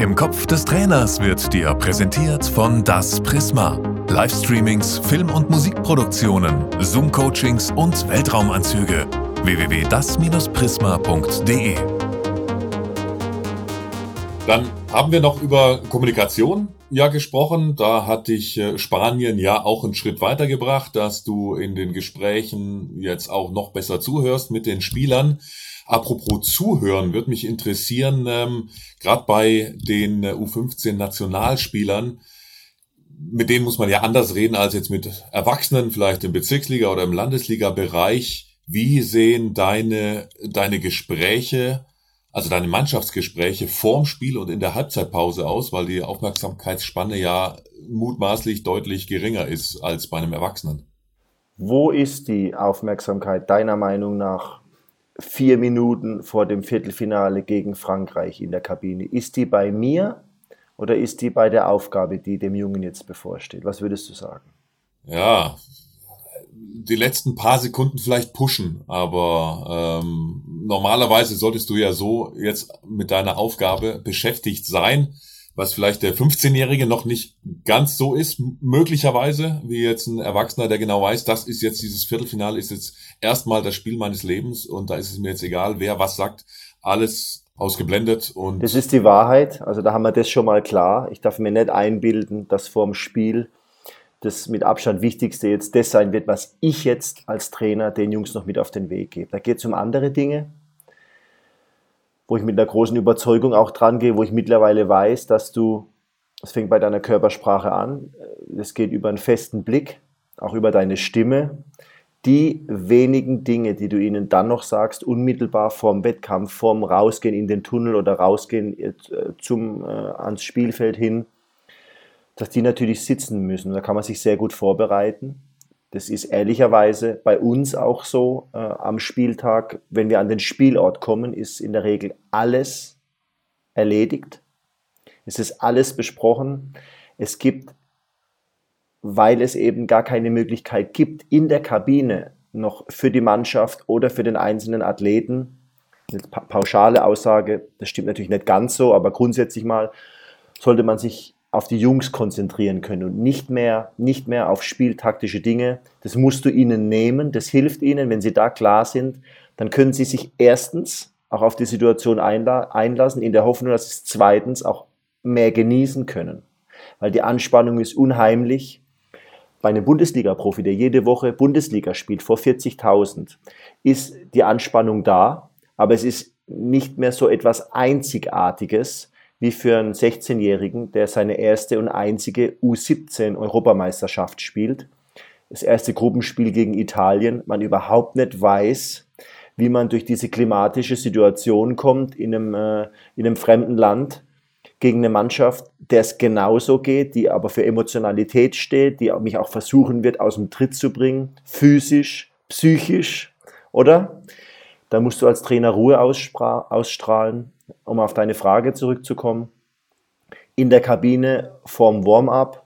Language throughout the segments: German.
Im Kopf des Trainers wird dir präsentiert von Das Prisma. Livestreamings, Film- und Musikproduktionen, Zoom-Coachings und Weltraumanzüge. www.das-prisma.de Dann haben wir noch über Kommunikation ja gesprochen. Da hat dich äh, Spanien ja auch einen Schritt weitergebracht, dass du in den Gesprächen jetzt auch noch besser zuhörst mit den Spielern. Apropos Zuhören, würde mich interessieren, ähm, gerade bei den äh, U15-Nationalspielern, mit denen muss man ja anders reden als jetzt mit Erwachsenen, vielleicht im Bezirksliga- oder im Landesliga-Bereich. Wie sehen deine, deine Gespräche, also deine Mannschaftsgespräche vorm Spiel und in der Halbzeitpause aus, weil die Aufmerksamkeitsspanne ja mutmaßlich deutlich geringer ist als bei einem Erwachsenen? Wo ist die Aufmerksamkeit deiner Meinung nach vier Minuten vor dem Viertelfinale gegen Frankreich in der Kabine. Ist die bei mir oder ist die bei der Aufgabe, die dem Jungen jetzt bevorsteht? Was würdest du sagen? Ja, die letzten paar Sekunden vielleicht pushen, aber ähm, normalerweise solltest du ja so jetzt mit deiner Aufgabe beschäftigt sein, was vielleicht der 15-Jährige noch nicht ganz so ist, möglicherweise, wie jetzt ein Erwachsener, der genau weiß, das ist jetzt dieses Viertelfinale, ist jetzt erstmal das Spiel meines Lebens und da ist es mir jetzt egal, wer was sagt, alles ausgeblendet und. Das ist die Wahrheit, also da haben wir das schon mal klar. Ich darf mir nicht einbilden, dass vorm Spiel das mit Abstand Wichtigste jetzt das sein wird, was ich jetzt als Trainer den Jungs noch mit auf den Weg gebe. Da geht es um andere Dinge, wo ich mit einer großen Überzeugung auch dran gehe, wo ich mittlerweile weiß, dass du, es fängt bei deiner Körpersprache an, es geht über einen festen Blick, auch über deine Stimme. Die wenigen Dinge, die du ihnen dann noch sagst, unmittelbar vorm Wettkampf, vorm Rausgehen in den Tunnel oder Rausgehen äh, zum, äh, ans Spielfeld hin, dass die natürlich sitzen müssen. Da kann man sich sehr gut vorbereiten. Das ist ehrlicherweise bei uns auch so äh, am Spieltag. Wenn wir an den Spielort kommen, ist in der Regel alles erledigt. Es ist alles besprochen. Es gibt, weil es eben gar keine Möglichkeit gibt, in der Kabine noch für die Mannschaft oder für den einzelnen Athleten, eine pauschale Aussage, das stimmt natürlich nicht ganz so, aber grundsätzlich mal sollte man sich auf die Jungs konzentrieren können und nicht mehr, nicht mehr auf spieltaktische Dinge. Das musst du ihnen nehmen, das hilft ihnen, wenn sie da klar sind, dann können sie sich erstens auch auf die Situation einlassen, in der Hoffnung, dass sie es zweitens auch mehr genießen können. Weil die Anspannung ist unheimlich. Bei einem Bundesliga-Profi, der jede Woche Bundesliga spielt, vor 40.000, ist die Anspannung da, aber es ist nicht mehr so etwas Einzigartiges, wie für einen 16-Jährigen, der seine erste und einzige U17-Europameisterschaft spielt. Das erste Gruppenspiel gegen Italien, man überhaupt nicht weiß, wie man durch diese klimatische Situation kommt in einem, äh, in einem fremden Land gegen eine Mannschaft, der es genauso geht, die aber für Emotionalität steht, die mich auch versuchen wird, aus dem Tritt zu bringen, physisch, psychisch, oder? Da musst du als Trainer Ruhe ausstrahlen um auf deine Frage zurückzukommen, in der Kabine vorm Warm-up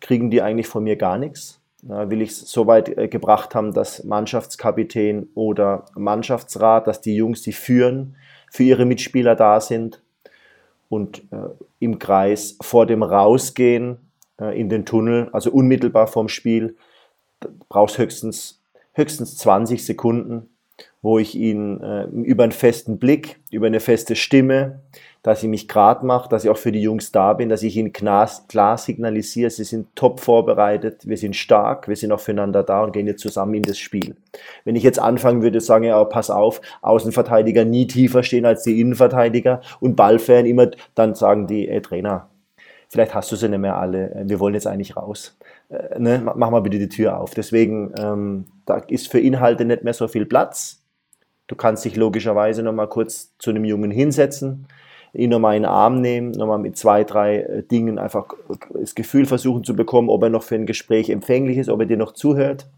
kriegen die eigentlich von mir gar nichts. Da will ich es so weit äh, gebracht haben, dass Mannschaftskapitän oder Mannschaftsrat, dass die Jungs, die führen, für ihre Mitspieler da sind und äh, im Kreis vor dem Rausgehen äh, in den Tunnel, also unmittelbar vorm Spiel, brauchst höchstens, höchstens 20 Sekunden, wo ich ihn äh, über einen festen Blick, über eine feste Stimme, dass ich mich gerade mache, dass ich auch für die Jungs da bin, dass ich ihnen klar, klar signalisiere, sie sind top vorbereitet, wir sind stark, wir sind auch füreinander da und gehen jetzt zusammen in das Spiel. Wenn ich jetzt anfangen würde, sagen ja, pass auf, Außenverteidiger nie tiefer stehen als die Innenverteidiger und Ballfern immer, dann sagen die, ey Trainer, vielleicht hast du sie nicht mehr alle, wir wollen jetzt eigentlich raus. Äh, ne, mach mal bitte die Tür auf. Deswegen, ähm, da ist für Inhalte nicht mehr so viel Platz Du kannst dich logischerweise nochmal kurz zu einem Jungen hinsetzen, ihn nochmal in den Arm nehmen, nochmal mit zwei, drei äh, Dingen einfach das Gefühl versuchen zu bekommen, ob er noch für ein Gespräch empfänglich ist, ob er dir noch zuhört.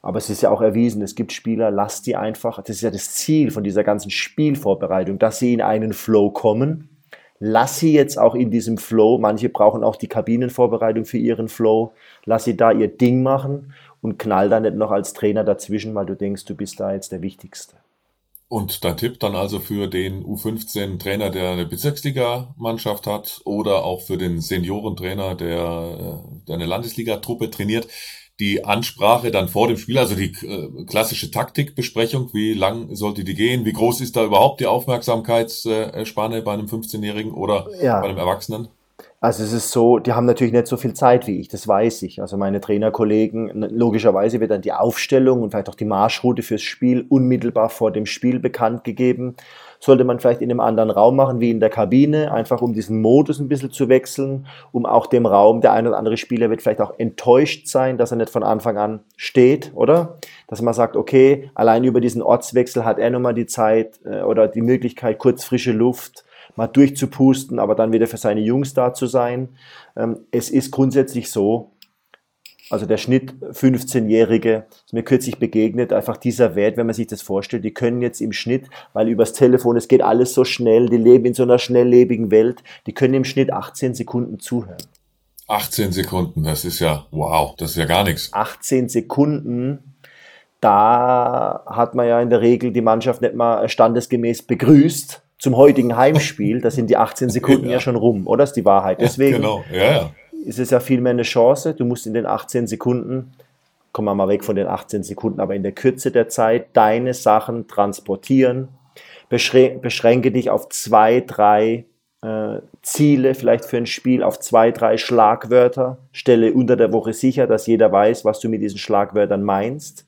Aber es ist ja auch erwiesen, es gibt Spieler, lass die einfach, das ist ja das Ziel von dieser ganzen Spielvorbereitung, dass sie in einen Flow kommen. Lass sie jetzt auch in diesem Flow, manche brauchen auch die Kabinenvorbereitung für ihren Flow, lass sie da ihr Ding machen und knall da nicht noch als Trainer dazwischen, weil du denkst, du bist da jetzt der Wichtigste. Und dein Tipp dann also für den U15-Trainer, der eine Bezirksligamannschaft hat oder auch für den Seniorentrainer, der, äh, der eine Landesligatruppe trainiert, die Ansprache dann vor dem Spiel, also die äh, klassische Taktikbesprechung, wie lang sollte die gehen, wie groß ist da überhaupt die Aufmerksamkeitsspanne bei einem 15-Jährigen oder ja. bei einem Erwachsenen? Also es ist so, die haben natürlich nicht so viel Zeit wie ich, das weiß ich. Also meine Trainerkollegen, logischerweise wird dann die Aufstellung und vielleicht auch die Marschroute fürs Spiel unmittelbar vor dem Spiel bekannt gegeben. Sollte man vielleicht in einem anderen Raum machen, wie in der Kabine, einfach um diesen Modus ein bisschen zu wechseln, um auch dem Raum, der ein oder andere Spieler wird vielleicht auch enttäuscht sein, dass er nicht von Anfang an steht, oder? Dass man sagt, okay, allein über diesen Ortswechsel hat er nochmal die Zeit äh, oder die Möglichkeit, kurz frische Luft, mal durchzupusten, aber dann wieder für seine Jungs da zu sein. Ähm, es ist grundsätzlich so, also der Schnitt 15-Jährige, ist mir kürzlich begegnet, einfach dieser Wert, wenn man sich das vorstellt, die können jetzt im Schnitt, weil übers Telefon, es geht alles so schnell, die leben in so einer schnelllebigen Welt, die können im Schnitt 18 Sekunden zuhören. 18 Sekunden, das ist ja, wow, das ist ja gar nichts. 18 Sekunden, da hat man ja in der Regel die Mannschaft nicht mal standesgemäß begrüßt, zum heutigen Heimspiel, da sind die 18 Sekunden ja. ja schon rum, oder? Das ist die Wahrheit. Deswegen genau. ja, ja. Ist es ja vielmehr eine Chance. Du musst in den 18 Sekunden, kommen wir mal weg von den 18 Sekunden, aber in der Kürze der Zeit deine Sachen transportieren. Beschränke dich auf zwei, drei äh, Ziele, vielleicht für ein Spiel, auf zwei, drei Schlagwörter. Stelle unter der Woche sicher, dass jeder weiß, was du mit diesen Schlagwörtern meinst.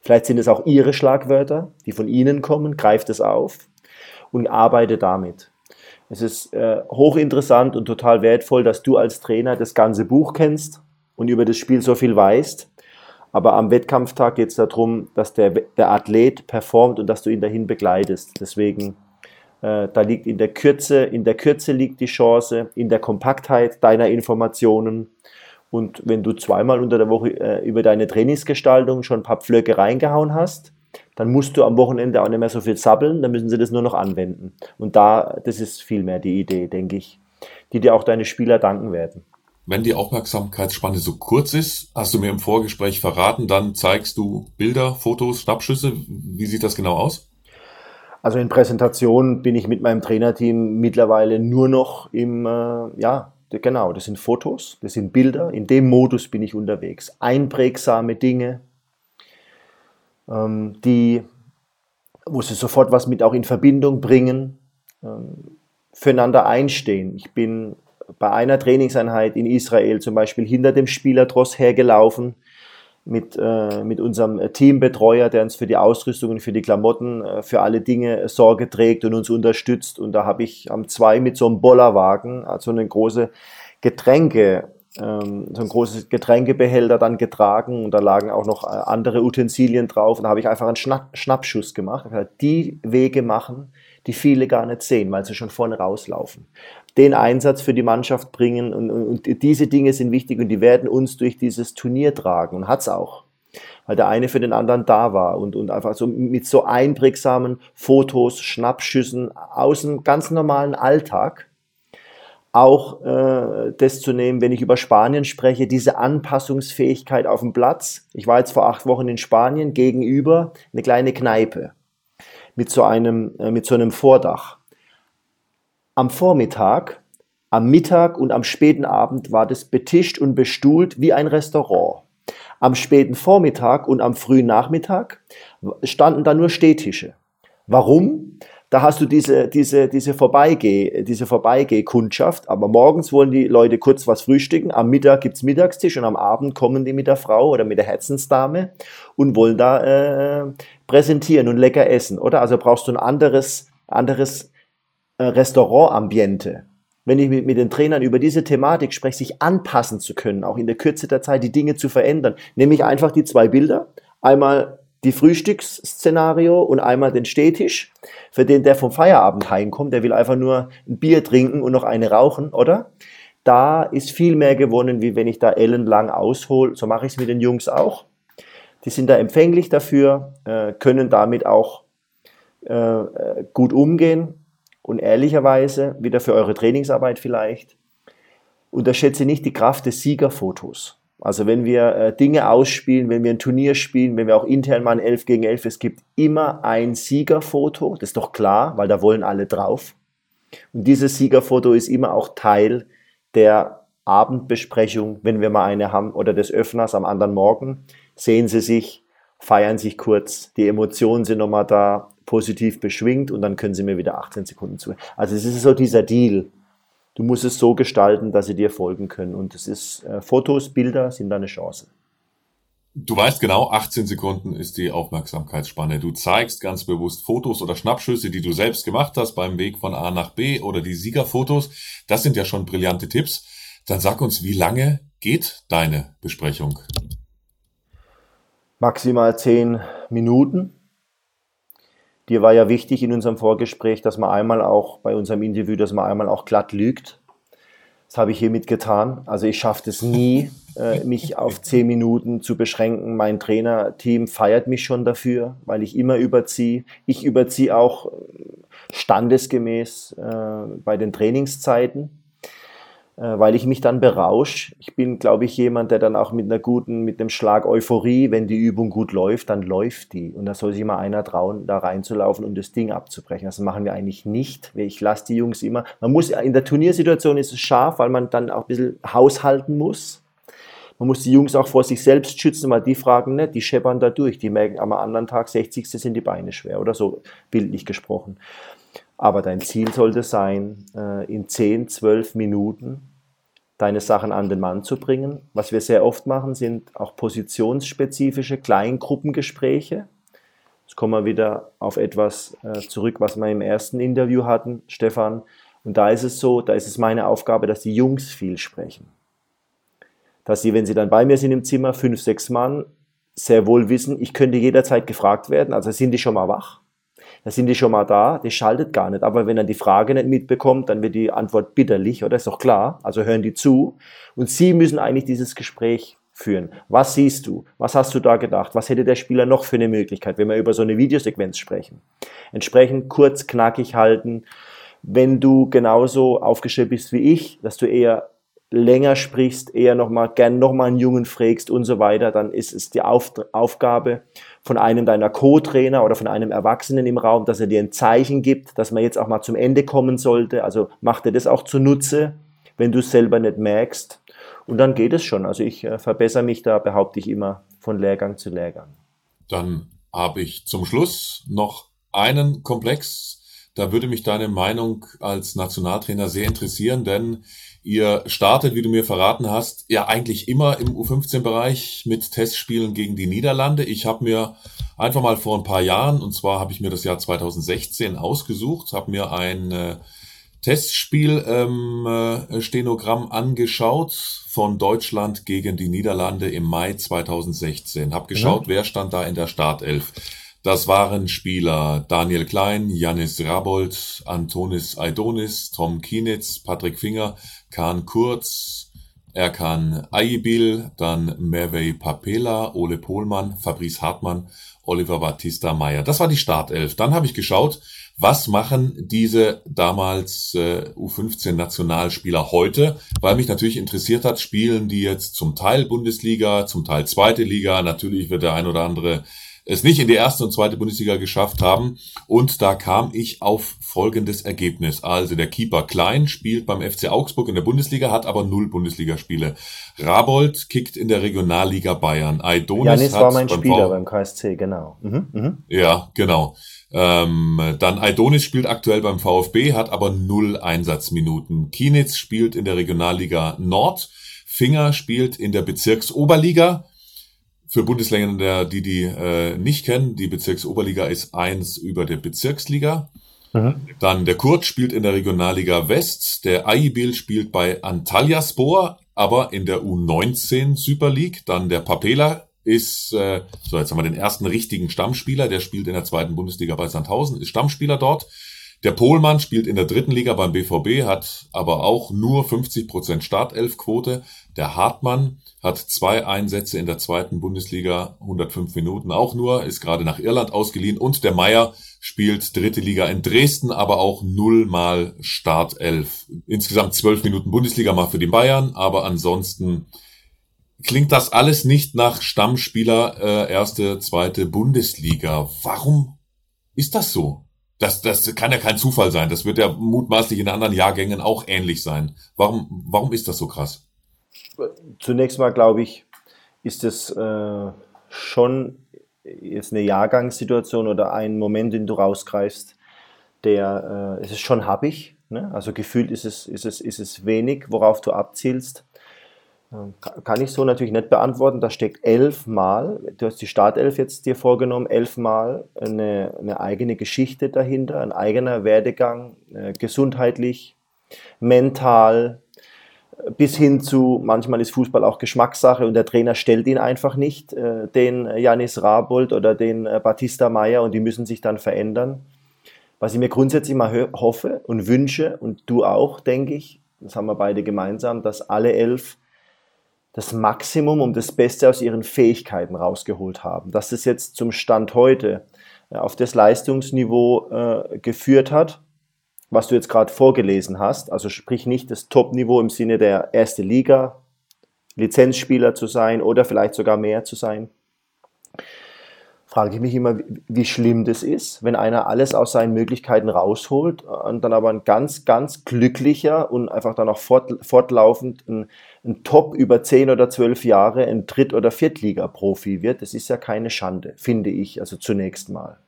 Vielleicht sind es auch ihre Schlagwörter, die von ihnen kommen. Greift es auf und arbeite damit. Es ist äh, hochinteressant und total wertvoll, dass du als Trainer das ganze Buch kennst und über das Spiel so viel weißt. Aber am Wettkampftag geht es darum, dass der, der Athlet performt und dass du ihn dahin begleitest. Deswegen, äh, da liegt in der Kürze, in der Kürze liegt die Chance, in der Kompaktheit deiner Informationen. Und wenn du zweimal unter der Woche äh, über deine Trainingsgestaltung schon ein paar Pflöcke reingehauen hast, dann musst du am Wochenende auch nicht mehr so viel sabbeln, dann müssen sie das nur noch anwenden. Und da, das ist vielmehr die Idee, denke ich, die dir auch deine Spieler danken werden. Wenn die Aufmerksamkeitsspanne so kurz ist, hast du mir im Vorgespräch verraten, dann zeigst du Bilder, Fotos, Schnappschüsse. Wie sieht das genau aus? Also in Präsentationen bin ich mit meinem Trainerteam mittlerweile nur noch im, äh, ja, genau, das sind Fotos, das sind Bilder. In dem Modus bin ich unterwegs. Einprägsame Dinge, ähm, die, wo sie sofort was mit auch in Verbindung bringen, ähm, füreinander einstehen. Ich bin bei einer Trainingseinheit in Israel zum Beispiel hinter dem Spielertross hergelaufen mit, äh, mit unserem Teambetreuer, der uns für die Ausrüstung und für die Klamotten, äh, für alle Dinge Sorge trägt und uns unterstützt. Und da habe ich am zwei mit so einem Bollerwagen, also eine große Getränke, ähm, so ein großes Getränkebehälter dann getragen und da lagen auch noch äh, andere Utensilien drauf und da habe ich einfach einen Schnapp, Schnappschuss gemacht. Die Wege machen, die viele gar nicht sehen, weil sie schon vorne rauslaufen. Den Einsatz für die Mannschaft bringen und, und, und diese Dinge sind wichtig und die werden uns durch dieses Turnier tragen und hat es auch weil der eine für den anderen da war und, und einfach so mit so einprägsamen Fotos, Schnappschüssen aus dem ganz normalen Alltag auch äh, das zu nehmen, wenn ich über Spanien spreche, diese Anpassungsfähigkeit auf dem Platz. Ich war jetzt vor acht Wochen in Spanien gegenüber eine kleine Kneipe mit so einem, äh, mit so einem Vordach. Am Vormittag, am Mittag und am späten Abend war das betischt und bestuhlt wie ein Restaurant. Am späten Vormittag und am frühen Nachmittag standen da nur Stehtische. Warum? Da hast du diese, diese, diese Vorbeigeh, diese Vorbeigeh-Kundschaft, aber morgens wollen die Leute kurz was frühstücken, am Mittag gibt's Mittagstisch und am Abend kommen die mit der Frau oder mit der Herzensdame und wollen da äh, präsentieren und lecker essen, oder? Also brauchst du ein anderes, anderes äh, Restaurantambiente. Wenn ich mit, mit den Trainern über diese Thematik spreche, sich anpassen zu können, auch in der Kürze der Zeit die Dinge zu verändern, nehme ich einfach die zwei Bilder, einmal die Frühstücksszenario und einmal den Stehtisch. Für den, der vom Feierabend heimkommt, der will einfach nur ein Bier trinken und noch eine rauchen, oder? Da ist viel mehr gewonnen, wie wenn ich da ellenlang aushole. So mache ich es mit den Jungs auch. Die sind da empfänglich dafür, äh, können damit auch äh, gut umgehen. Und ehrlicherweise, wieder für eure Trainingsarbeit vielleicht, unterschätze nicht die Kraft des Siegerfotos. Also wenn wir äh, Dinge ausspielen, wenn wir ein Turnier spielen, wenn wir auch intern mal ein 11 gegen 11, es gibt immer ein Siegerfoto, das ist doch klar, weil da wollen alle drauf. Und dieses Siegerfoto ist immer auch Teil der Abendbesprechung, wenn wir mal eine haben, oder des Öffners am anderen Morgen. Sehen Sie sich, feiern sich kurz, die Emotionen sind nochmal da, positiv beschwingt und dann können Sie mir wieder 18 Sekunden zu. Also es ist so dieser Deal. Du musst es so gestalten, dass sie dir folgen können. Und es ist äh, Fotos, Bilder sind da eine Chance. Du weißt genau, 18 Sekunden ist die Aufmerksamkeitsspanne. Du zeigst ganz bewusst Fotos oder Schnappschüsse, die du selbst gemacht hast beim Weg von A nach B oder die Siegerfotos. Das sind ja schon brillante Tipps. Dann sag uns, wie lange geht deine Besprechung? Maximal 10 Minuten. Dir war ja wichtig in unserem Vorgespräch, dass man einmal auch bei unserem Interview, dass man einmal auch glatt lügt. Das habe ich hiermit getan. Also ich schaffe es nie, äh, mich auf zehn Minuten zu beschränken. Mein Trainerteam feiert mich schon dafür, weil ich immer überziehe. Ich überziehe auch standesgemäß äh, bei den Trainingszeiten. Äh, weil ich mich dann berausche. Ich bin, glaube ich, jemand, der dann auch mit einer guten, mit einem Schlag Euphorie, wenn die Übung gut läuft, dann läuft die. Und da soll sich mal einer trauen, da reinzulaufen und das Ding abzubrechen. Das machen wir eigentlich nicht. Ich lasse die Jungs immer. Man muss, in der Turniersituation ist es scharf, weil man dann auch ein bisschen haushalten muss. Man muss die Jungs auch vor sich selbst schützen, weil die fragen nicht, die scheppern da durch. Die merken am anderen Tag, 60. sind die Beine schwer oder so, bildlich gesprochen. Aber dein Ziel sollte sein, äh, in 10, 12 Minuten deine Sachen an den Mann zu bringen. Was wir sehr oft machen, sind auch positionsspezifische Kleingruppengespräche. Jetzt kommen wir wieder auf etwas äh, zurück, was wir im ersten Interview hatten, Stefan. Und da ist es so, da ist es meine Aufgabe, dass die Jungs viel sprechen. Dass sie, wenn sie dann bei mir sind im Zimmer, fünf, sechs Mann, sehr wohl wissen, ich könnte jederzeit gefragt werden. Also sind die schon mal wach? Da sind die schon mal da, die schaltet gar nicht. Aber wenn er die Frage nicht mitbekommt, dann wird die Antwort bitterlich, oder? Ist doch klar. Also hören die zu. Und sie müssen eigentlich dieses Gespräch führen. Was siehst du? Was hast du da gedacht? Was hätte der Spieler noch für eine Möglichkeit, wenn wir über so eine Videosequenz sprechen? Entsprechend kurz, knackig halten. Wenn du genauso aufgestellt bist wie ich, dass du eher länger sprichst, eher nochmal, gern nochmal einen Jungen fragst und so weiter, dann ist es die Auf Aufgabe von einem deiner Co-Trainer oder von einem Erwachsenen im Raum, dass er dir ein Zeichen gibt, dass man jetzt auch mal zum Ende kommen sollte. Also mach dir das auch zunutze, wenn du es selber nicht merkst. Und dann geht es schon. Also ich äh, verbessere mich da, behaupte ich immer, von Lehrgang zu Lehrgang. Dann habe ich zum Schluss noch einen Komplex. Da würde mich deine Meinung als Nationaltrainer sehr interessieren, denn Ihr startet, wie du mir verraten hast, ja eigentlich immer im U15-Bereich mit Testspielen gegen die Niederlande. Ich habe mir einfach mal vor ein paar Jahren, und zwar habe ich mir das Jahr 2016 ausgesucht, habe mir ein äh, Testspiel-Stenogramm ähm, äh, angeschaut von Deutschland gegen die Niederlande im Mai 2016. Hab geschaut, ja. wer stand da in der Startelf. Das waren Spieler Daniel Klein, Janis Rabold, Antonis Aidonis, Tom Kienitz, Patrick Finger, Kahn Kurz, Erkan Aibil, dann Mervey Papela, Ole Pohlmann, Fabrice Hartmann, Oliver Battista Meyer. Das war die Startelf. Dann habe ich geschaut, was machen diese damals äh, U15-Nationalspieler heute, weil mich natürlich interessiert hat, spielen die jetzt zum Teil Bundesliga, zum Teil zweite Liga. Natürlich wird der ein oder andere es nicht in die erste und zweite Bundesliga geschafft haben. Und da kam ich auf folgendes Ergebnis. Also der Keeper Klein spielt beim FC Augsburg in der Bundesliga, hat aber null Bundesligaspiele. Rabold kickt in der Regionalliga Bayern. Aidonis Janis hat war mein beim Spieler beim KSC, genau. Mhm, mh. Ja, genau. Ähm, dann Aidonis spielt aktuell beim VfB, hat aber null Einsatzminuten. Kienitz spielt in der Regionalliga Nord. Finger spielt in der Bezirksoberliga für Bundesländer, die die äh, nicht kennen, die Bezirksoberliga ist eins über der Bezirksliga. Mhm. Dann der Kurt spielt in der Regionalliga West, der Aibil spielt bei Antalyaspor, aber in der U19 Super League. Dann der Papela ist, äh, so jetzt haben wir den ersten richtigen Stammspieler, der spielt in der zweiten Bundesliga bei Sandhausen, ist Stammspieler dort. Der Pohlmann spielt in der dritten Liga beim BVB, hat aber auch nur 50% Startelfquote. Der Hartmann hat zwei Einsätze in der zweiten Bundesliga, 105 Minuten auch nur, ist gerade nach Irland ausgeliehen und der Meier spielt dritte Liga in Dresden, aber auch nullmal Startelf. Insgesamt zwölf Minuten Bundesliga mal für die Bayern, aber ansonsten klingt das alles nicht nach Stammspieler äh, erste, zweite Bundesliga. Warum ist das so? Das, das kann ja kein Zufall sein. Das wird ja mutmaßlich in anderen Jahrgängen auch ähnlich sein. Warum, warum ist das so krass? Zunächst mal glaube ich, ist es äh, schon jetzt eine Jahrgangssituation oder ein Moment, den du rausgreifst, der äh, es ist schon happig. Ne? Also gefühlt ist es, ist, es, ist es wenig, worauf du abzielst. Ähm, kann ich so natürlich nicht beantworten. Da steckt elfmal, du hast die Startelf jetzt dir vorgenommen, elfmal eine, eine eigene Geschichte dahinter, ein eigener Werdegang, äh, gesundheitlich, mental, bis hin zu, manchmal ist Fußball auch Geschmackssache und der Trainer stellt ihn einfach nicht, äh, den Janis Rabold oder den äh, Batista Meyer und die müssen sich dann verändern. Was ich mir grundsätzlich mal hoffe und wünsche und du auch, denke ich, das haben wir beide gemeinsam, dass alle elf das Maximum und das Beste aus ihren Fähigkeiten rausgeholt haben. Dass es jetzt zum Stand heute äh, auf das Leistungsniveau äh, geführt hat, was du jetzt gerade vorgelesen hast, also sprich nicht das Top-Niveau im Sinne der erste Liga, Lizenzspieler zu sein oder vielleicht sogar mehr zu sein, frage ich mich immer, wie schlimm das ist, wenn einer alles aus seinen Möglichkeiten rausholt und dann aber ein ganz, ganz glücklicher und einfach dann auch fort, fortlaufend ein, ein, Top über 10 oder 12 Jahre ein Dritt- oder Viertliga-Profi wird. Das ist ja keine Schande, finde ich, also zunächst mal.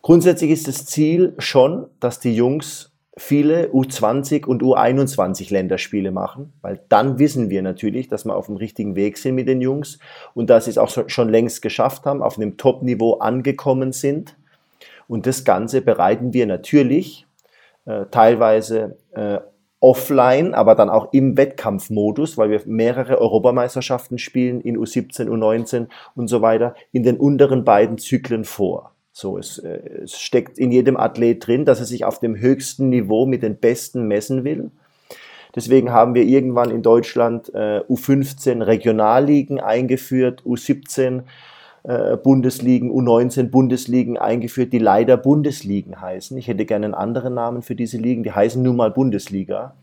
Grundsätzlich ist das Ziel schon, dass die Jungs viele U20 und U21 Länderspiele machen, weil dann wissen wir natürlich, dass wir auf dem richtigen Weg sind mit den Jungs und dass sie es auch schon längst geschafft haben, auf einem Top-Niveau angekommen sind. Und das Ganze bereiten wir natürlich äh, teilweise äh, offline, aber dann auch im Wettkampfmodus, weil wir mehrere Europameisterschaften spielen in U17, U19 und so weiter, in den unteren beiden Zyklen vor. So, es, äh, es steckt in jedem Athlet drin, dass er sich auf dem höchsten Niveau mit den Besten messen will. Deswegen haben wir irgendwann in Deutschland äh, U15 Regionalligen eingeführt, U17 äh, Bundesligen, U19 Bundesligen eingeführt, die leider Bundesligen heißen. Ich hätte gerne einen anderen Namen für diese Ligen, die heißen nun mal Bundesliga.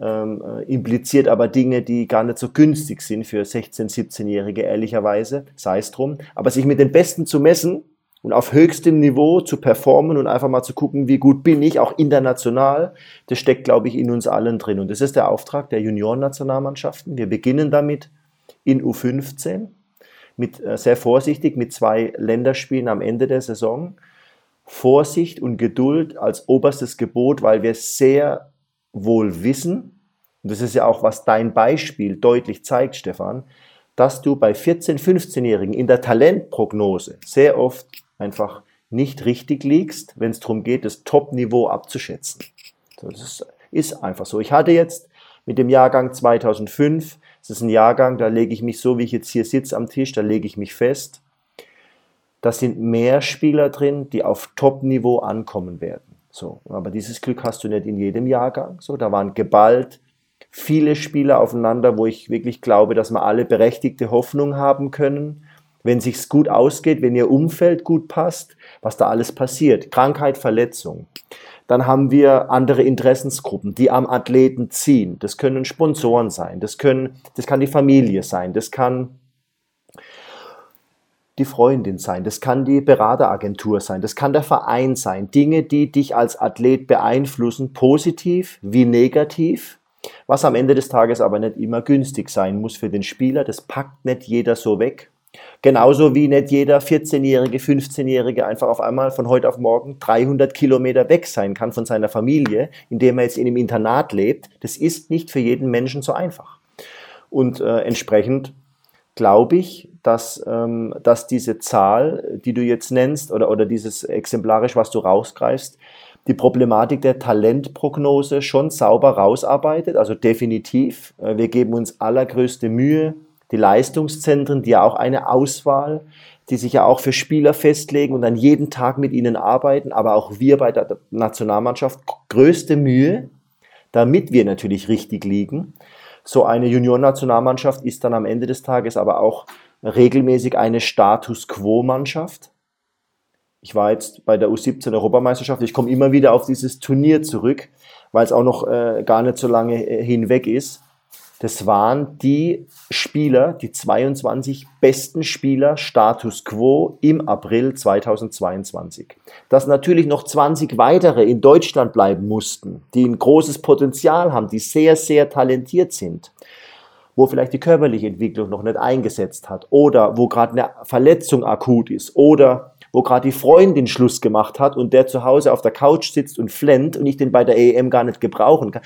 Ähm, äh, impliziert aber Dinge, die gar nicht so günstig sind für 16-, 17-Jährige, ehrlicherweise, sei es drum. Aber sich mit den Besten zu messen, und auf höchstem Niveau zu performen und einfach mal zu gucken, wie gut bin ich, auch international, das steckt, glaube ich, in uns allen drin. Und das ist der Auftrag der Juniorennationalmannschaften. Wir beginnen damit in U15, mit, äh, sehr vorsichtig mit zwei Länderspielen am Ende der Saison. Vorsicht und Geduld als oberstes Gebot, weil wir sehr wohl wissen, und das ist ja auch, was dein Beispiel deutlich zeigt, Stefan, dass du bei 14-, 15-Jährigen in der Talentprognose sehr oft einfach nicht richtig liegst, wenn es darum geht, das Top-Niveau abzuschätzen. Das ist, einfach so. Ich hatte jetzt mit dem Jahrgang 2005, das ist ein Jahrgang, da lege ich mich so, wie ich jetzt hier sitze am Tisch, da lege ich mich fest. Da sind mehr Spieler drin, die auf Top-Niveau ankommen werden. So, aber dieses Glück hast du nicht in jedem Jahrgang. So, da waren geballt viele Spieler aufeinander, wo ich wirklich glaube, dass wir alle berechtigte Hoffnung haben können wenn sich's gut ausgeht, wenn ihr Umfeld gut passt, was da alles passiert. Krankheit, Verletzung. Dann haben wir andere Interessensgruppen, die am Athleten ziehen. Das können Sponsoren sein, das können, das kann die Familie sein, das kann die Freundin sein, das kann die Berateragentur sein, das kann der Verein sein. Dinge, die dich als Athlet beeinflussen, positiv wie negativ, was am Ende des Tages aber nicht immer günstig sein muss für den Spieler. Das packt nicht jeder so weg. Genauso wie nicht jeder 14-Jährige, 15-Jährige einfach auf einmal von heute auf morgen 300 Kilometer weg sein kann von seiner Familie, indem er jetzt in einem Internat lebt. Das ist nicht für jeden Menschen so einfach. Und äh, entsprechend glaube ich, dass, ähm, dass diese Zahl, die du jetzt nennst, oder, oder dieses exemplarisch, was du rausgreifst, die Problematik der Talentprognose schon sauber rausarbeitet. Also definitiv. Äh, wir geben uns allergrößte Mühe, die Leistungszentren, die ja auch eine Auswahl, die sich ja auch für Spieler festlegen und dann jeden Tag mit ihnen arbeiten, aber auch wir bei der Nationalmannschaft größte Mühe, damit wir natürlich richtig liegen. So eine Junior-Nationalmannschaft ist dann am Ende des Tages aber auch regelmäßig eine Status Quo-Mannschaft. Ich war jetzt bei der U17 Europameisterschaft, ich komme immer wieder auf dieses Turnier zurück, weil es auch noch äh, gar nicht so lange äh, hinweg ist. Das waren die Spieler, die 22 besten Spieler Status quo im April 2022. Dass natürlich noch 20 weitere in Deutschland bleiben mussten, die ein großes Potenzial haben, die sehr, sehr talentiert sind, wo vielleicht die körperliche Entwicklung noch nicht eingesetzt hat oder wo gerade eine Verletzung akut ist oder wo gerade die Freundin Schluss gemacht hat und der zu Hause auf der Couch sitzt und flennt und ich den bei der EM gar nicht gebrauchen kann.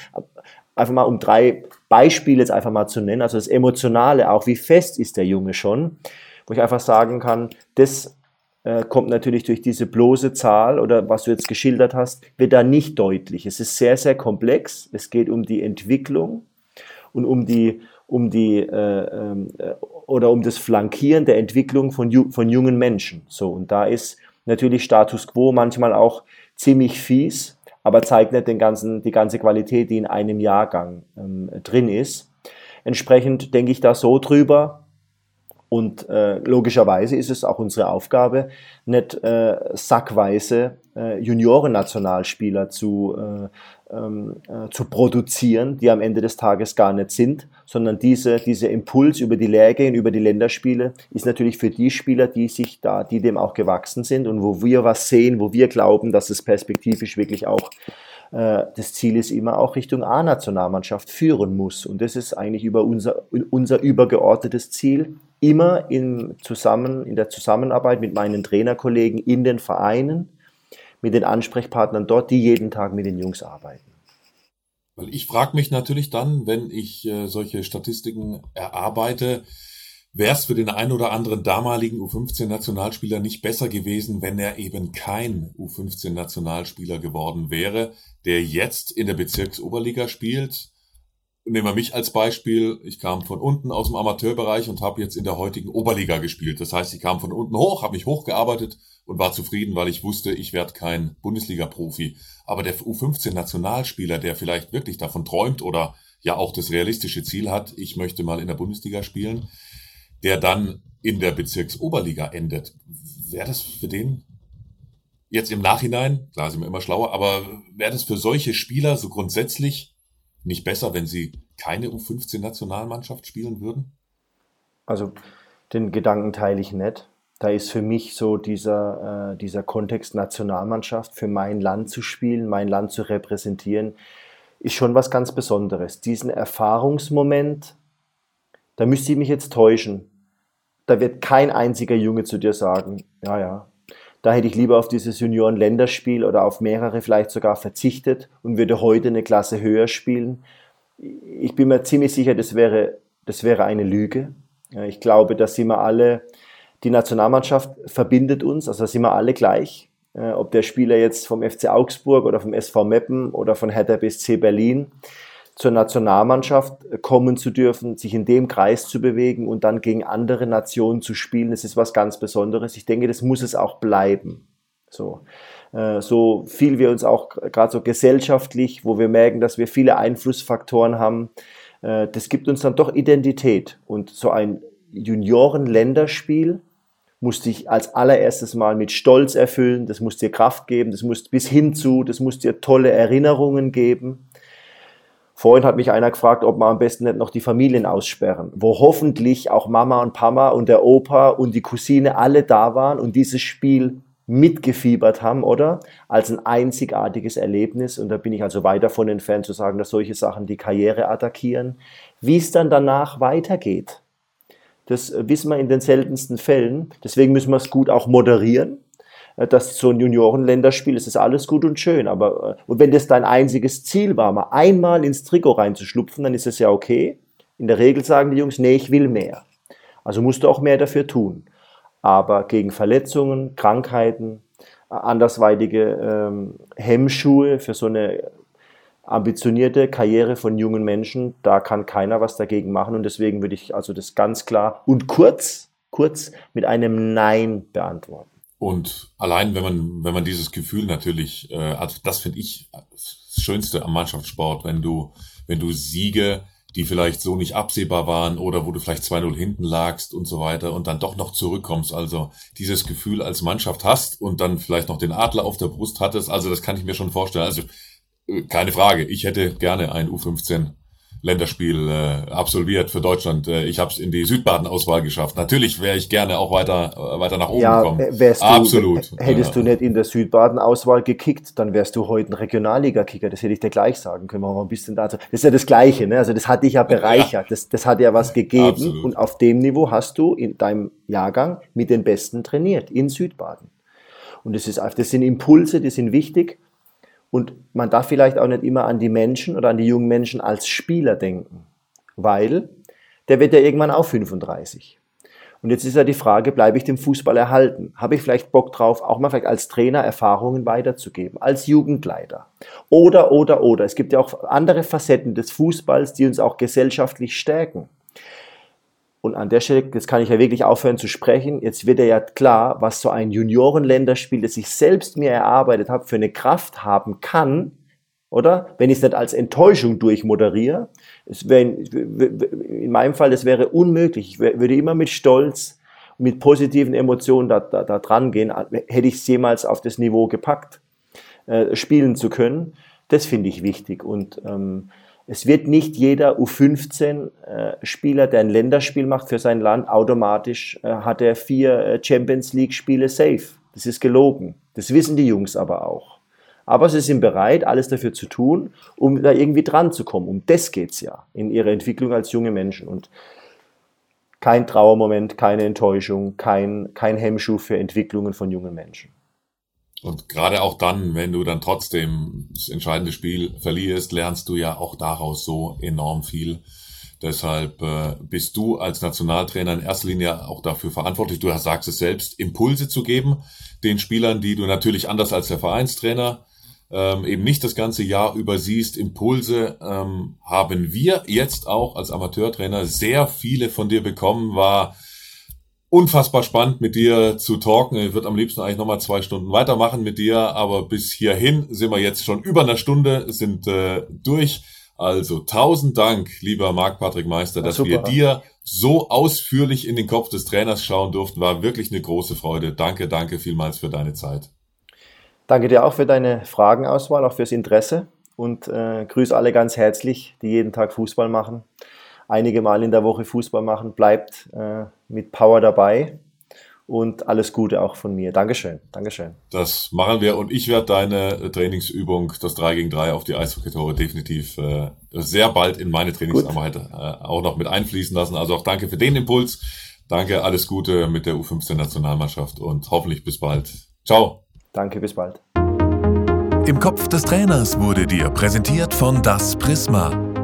Einfach mal um drei Beispiele jetzt einfach mal zu nennen. Also das Emotionale auch, wie fest ist der Junge schon, wo ich einfach sagen kann, das äh, kommt natürlich durch diese bloße Zahl oder was du jetzt geschildert hast, wird da nicht deutlich. Es ist sehr, sehr komplex. Es geht um die Entwicklung und um die, um die äh, äh, oder um das Flankieren der Entwicklung von, von jungen Menschen. So, und da ist natürlich Status quo manchmal auch ziemlich fies, aber zeigt nicht den ganzen, die ganze Qualität, die in einem Jahrgang ähm, drin ist. Entsprechend denke ich da so drüber. Und äh, logischerweise ist es auch unsere Aufgabe, nicht äh, sackweise äh, Junioren-Nationalspieler zu, äh, zu produzieren, die am Ende des Tages gar nicht sind, sondern diese, dieser Impuls über die Lehrgänge, über die Länderspiele ist natürlich für die Spieler, die sich da, die dem auch gewachsen sind und wo wir was sehen, wo wir glauben, dass es perspektivisch wirklich auch äh, das Ziel ist immer auch Richtung A-Nationalmannschaft führen muss. Und das ist eigentlich über unser, unser übergeordnetes Ziel, immer in, zusammen, in der Zusammenarbeit mit meinen Trainerkollegen in den Vereinen, mit den Ansprechpartnern dort, die jeden Tag mit den Jungs arbeiten. Weil ich frage mich natürlich dann, wenn ich äh, solche Statistiken erarbeite, wäre es für den einen oder anderen damaligen U15-Nationalspieler nicht besser gewesen, wenn er eben kein U15-Nationalspieler geworden wäre, der jetzt in der Bezirksoberliga spielt, nehmen wir mich als Beispiel. Ich kam von unten aus dem Amateurbereich und habe jetzt in der heutigen Oberliga gespielt. Das heißt, ich kam von unten hoch, habe mich hochgearbeitet und war zufrieden, weil ich wusste, ich werde kein Bundesliga-Profi. Aber der U15-Nationalspieler, der vielleicht wirklich davon träumt oder ja auch das realistische Ziel hat, ich möchte mal in der Bundesliga spielen, der dann in der Bezirksoberliga endet, wäre das für den jetzt im Nachhinein, klar sind wir immer schlauer, aber wäre das für solche Spieler so grundsätzlich nicht besser, wenn sie keine U15-Nationalmannschaft spielen würden? Also den Gedanken teile ich nicht. Da ist für mich so dieser, äh, dieser Kontext Nationalmannschaft, für mein Land zu spielen, mein Land zu repräsentieren, ist schon was ganz Besonderes. Diesen Erfahrungsmoment, da müsste ich mich jetzt täuschen. Da wird kein einziger Junge zu dir sagen, ja, ja, da hätte ich lieber auf dieses Junioren-Länderspiel oder auf mehrere vielleicht sogar verzichtet und würde heute eine Klasse höher spielen. Ich bin mir ziemlich sicher, das wäre, das wäre eine Lüge. Ich glaube, da sind wir alle, die Nationalmannschaft verbindet uns, also sind wir alle gleich. Ob der Spieler jetzt vom FC Augsburg oder vom SV Meppen oder von Hertha BSC Berlin zur Nationalmannschaft kommen zu dürfen, sich in dem Kreis zu bewegen und dann gegen andere Nationen zu spielen, das ist was ganz Besonderes. Ich denke, das muss es auch bleiben. So, äh, so viel wir uns auch gerade so gesellschaftlich, wo wir merken, dass wir viele Einflussfaktoren haben, äh, das gibt uns dann doch Identität. Und so ein Junioren-Länderspiel muss dich als allererstes mal mit Stolz erfüllen, das muss dir Kraft geben, das muss bis hin zu, das muss dir tolle Erinnerungen geben. Vorhin hat mich einer gefragt, ob wir am besten nicht noch die Familien aussperren, wo hoffentlich auch Mama und Papa und der Opa und die Cousine alle da waren und dieses Spiel mitgefiebert haben, oder? Als ein einzigartiges Erlebnis. Und da bin ich also weit davon entfernt zu sagen, dass solche Sachen die Karriere attackieren. Wie es dann danach weitergeht, das wissen wir in den seltensten Fällen. Deswegen müssen wir es gut auch moderieren. Äh, dass so ein Juniorenländerspiel ist, ist alles gut und schön. Aber äh, und wenn das dein einziges Ziel war, mal einmal ins Trikot reinzuschlupfen, dann ist es ja okay. In der Regel sagen die Jungs, nee, ich will mehr. Also musst du auch mehr dafür tun. Aber gegen Verletzungen, Krankheiten, äh, andersweitige ähm, Hemmschuhe für so eine ambitionierte Karriere von jungen Menschen, da kann keiner was dagegen machen. Und deswegen würde ich also das ganz klar und kurz, kurz mit einem Nein beantworten. Und allein, wenn man, wenn man dieses Gefühl natürlich, äh, also das finde ich das Schönste am Mannschaftssport, wenn du, wenn du Siege, die vielleicht so nicht absehbar waren oder wo du vielleicht 2-0 hinten lagst und so weiter und dann doch noch zurückkommst. Also dieses Gefühl als Mannschaft hast und dann vielleicht noch den Adler auf der Brust hattest. Also das kann ich mir schon vorstellen. Also äh, keine Frage, ich hätte gerne ein U15 Länderspiel äh, absolviert für Deutschland. Äh, ich habe es in die Südbaden-Auswahl geschafft. Natürlich wäre ich gerne auch weiter, äh, weiter nach oben ja, gekommen. Wärst du, Absolut. Hättest ja. du nicht in der Südbaden-Auswahl gekickt, dann wärst du heute ein Regionalliga-Kicker. Das hätte ich dir gleich sagen können. Wir ein bisschen dazu. Das ist ja das Gleiche. Ne? Also das hat dich ja bereichert. Ja. Das, das hat ja was gegeben. Absolut. Und auf dem Niveau hast du in deinem Jahrgang mit den Besten trainiert in Südbaden. Und das, ist, das sind Impulse, die sind wichtig. Und man darf vielleicht auch nicht immer an die Menschen oder an die jungen Menschen als Spieler denken, weil der wird ja irgendwann auch 35. Und jetzt ist ja die Frage, bleibe ich dem Fußball erhalten? Habe ich vielleicht Bock drauf, auch mal vielleicht als Trainer Erfahrungen weiterzugeben, als Jugendleiter? Oder, oder, oder. Es gibt ja auch andere Facetten des Fußballs, die uns auch gesellschaftlich stärken. Und an der Stelle, jetzt kann ich ja wirklich aufhören zu sprechen, jetzt wird ja klar, was so ein Juniorenländerspiel, das ich selbst mir erarbeitet habe, für eine Kraft haben kann, oder? Wenn ich es nicht als Enttäuschung durchmoderiere. Es wär, in meinem Fall, das wäre unmöglich. Ich würde immer mit Stolz, mit positiven Emotionen da, da, da dran gehen, hätte ich es jemals auf das Niveau gepackt, äh, spielen zu können. Das finde ich wichtig. Und ähm, es wird nicht jeder U15-Spieler, äh, der ein Länderspiel macht für sein Land, automatisch äh, hat er vier äh, Champions League-Spiele safe. Das ist gelogen. Das wissen die Jungs aber auch. Aber sie sind bereit, alles dafür zu tun, um da irgendwie dran zu kommen. Um das geht es ja in ihrer Entwicklung als junge Menschen. Und kein Trauermoment, keine Enttäuschung, kein, kein Hemmschuh für Entwicklungen von jungen Menschen. Und gerade auch dann, wenn du dann trotzdem das entscheidende Spiel verlierst, lernst du ja auch daraus so enorm viel. Deshalb äh, bist du als Nationaltrainer in erster Linie auch dafür verantwortlich, du sagst es selbst, Impulse zu geben, den Spielern, die du natürlich anders als der Vereinstrainer ähm, eben nicht das ganze Jahr übersiehst. Impulse ähm, haben wir jetzt auch als Amateurtrainer sehr viele von dir bekommen, war unfassbar spannend mit dir zu talken. Ich würde am liebsten eigentlich nochmal zwei Stunden weitermachen mit dir, aber bis hierhin sind wir jetzt schon über einer Stunde, sind äh, durch. Also tausend Dank, lieber Marc-Patrick Meister, dass super. wir dir so ausführlich in den Kopf des Trainers schauen durften. War wirklich eine große Freude. Danke, danke vielmals für deine Zeit. Danke dir auch für deine Fragenauswahl, auch fürs Interesse und äh, grüße alle ganz herzlich, die jeden Tag Fußball machen einige Mal in der Woche Fußball machen. Bleibt äh, mit Power dabei und alles Gute auch von mir. Dankeschön, Dankeschön. Das machen wir und ich werde deine Trainingsübung, das 3 gegen 3 auf die Eishockey-Tore definitiv äh, sehr bald in meine Trainingsarbeit äh, auch noch mit einfließen lassen. Also auch danke für den Impuls. Danke, alles Gute mit der U15-Nationalmannschaft und hoffentlich bis bald. Ciao. Danke, bis bald. Im Kopf des Trainers wurde dir präsentiert von Das Prisma.